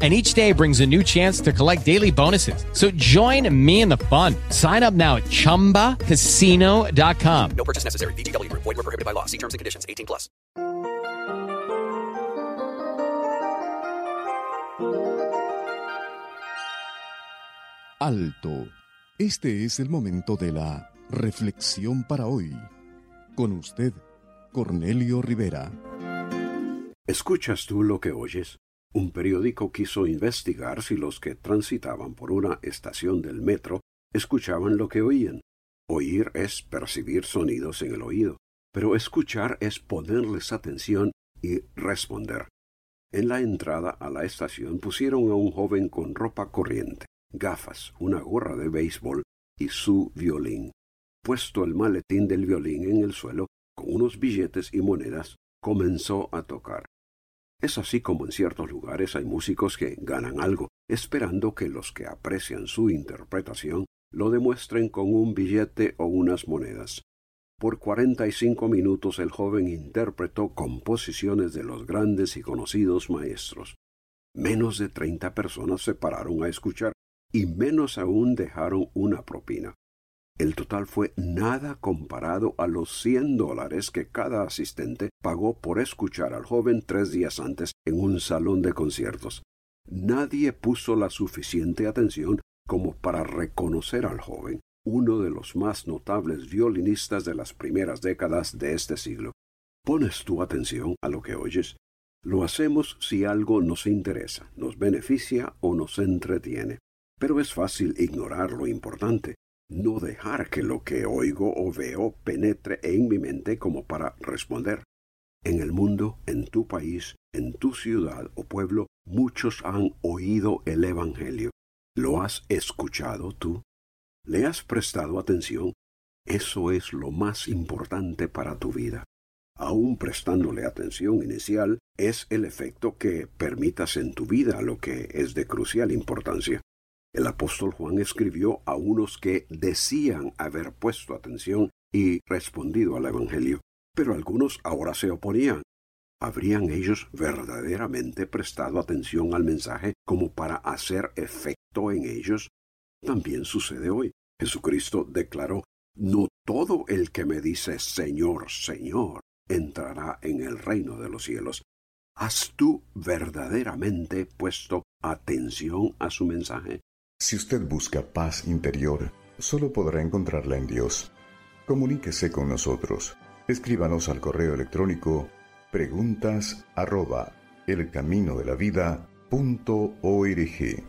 and each day brings a new chance to collect daily bonuses. So join me in the fun. Sign up now at ChumbaCasino.com. No purchase necessary. VGW. Void were prohibited by law. See terms and conditions. 18 plus. Alto. Este es el momento de la reflexión para hoy. Con usted, Cornelio Rivera. ¿Escuchas tú lo que oyes? Un periódico quiso investigar si los que transitaban por una estación del metro escuchaban lo que oían. Oír es percibir sonidos en el oído, pero escuchar es ponerles atención y responder. En la entrada a la estación pusieron a un joven con ropa corriente, gafas, una gorra de béisbol y su violín. Puesto el maletín del violín en el suelo, con unos billetes y monedas, comenzó a tocar. Es así como en ciertos lugares hay músicos que ganan algo, esperando que los que aprecian su interpretación lo demuestren con un billete o unas monedas. Por cuarenta y cinco minutos el joven interpretó composiciones de los grandes y conocidos maestros. Menos de treinta personas se pararon a escuchar y menos aún dejaron una propina. El total fue nada comparado a los cien dólares que cada asistente pagó por escuchar al joven tres días antes en un salón de conciertos. Nadie puso la suficiente atención como para reconocer al joven, uno de los más notables violinistas de las primeras décadas de este siglo. ¿Pones tu atención a lo que oyes? Lo hacemos si algo nos interesa, nos beneficia o nos entretiene. Pero es fácil ignorar lo importante, no dejar que lo que oigo o veo penetre en mi mente como para responder. En el mundo, en tu país, en tu ciudad o pueblo, muchos han oído el Evangelio. ¿Lo has escuchado tú? ¿Le has prestado atención? Eso es lo más importante para tu vida. Aún prestándole atención inicial, es el efecto que permitas en tu vida lo que es de crucial importancia. El apóstol Juan escribió a unos que decían haber puesto atención y respondido al Evangelio, pero algunos ahora se oponían. ¿Habrían ellos verdaderamente prestado atención al mensaje como para hacer efecto en ellos? También sucede hoy. Jesucristo declaró, No todo el que me dice Señor, Señor, entrará en el reino de los cielos. ¿Has tú verdaderamente puesto atención a su mensaje? Si usted busca paz interior, solo podrá encontrarla en Dios. Comuníquese con nosotros. Escríbanos al correo electrónico preguntas arroba elcaminodelavida.org.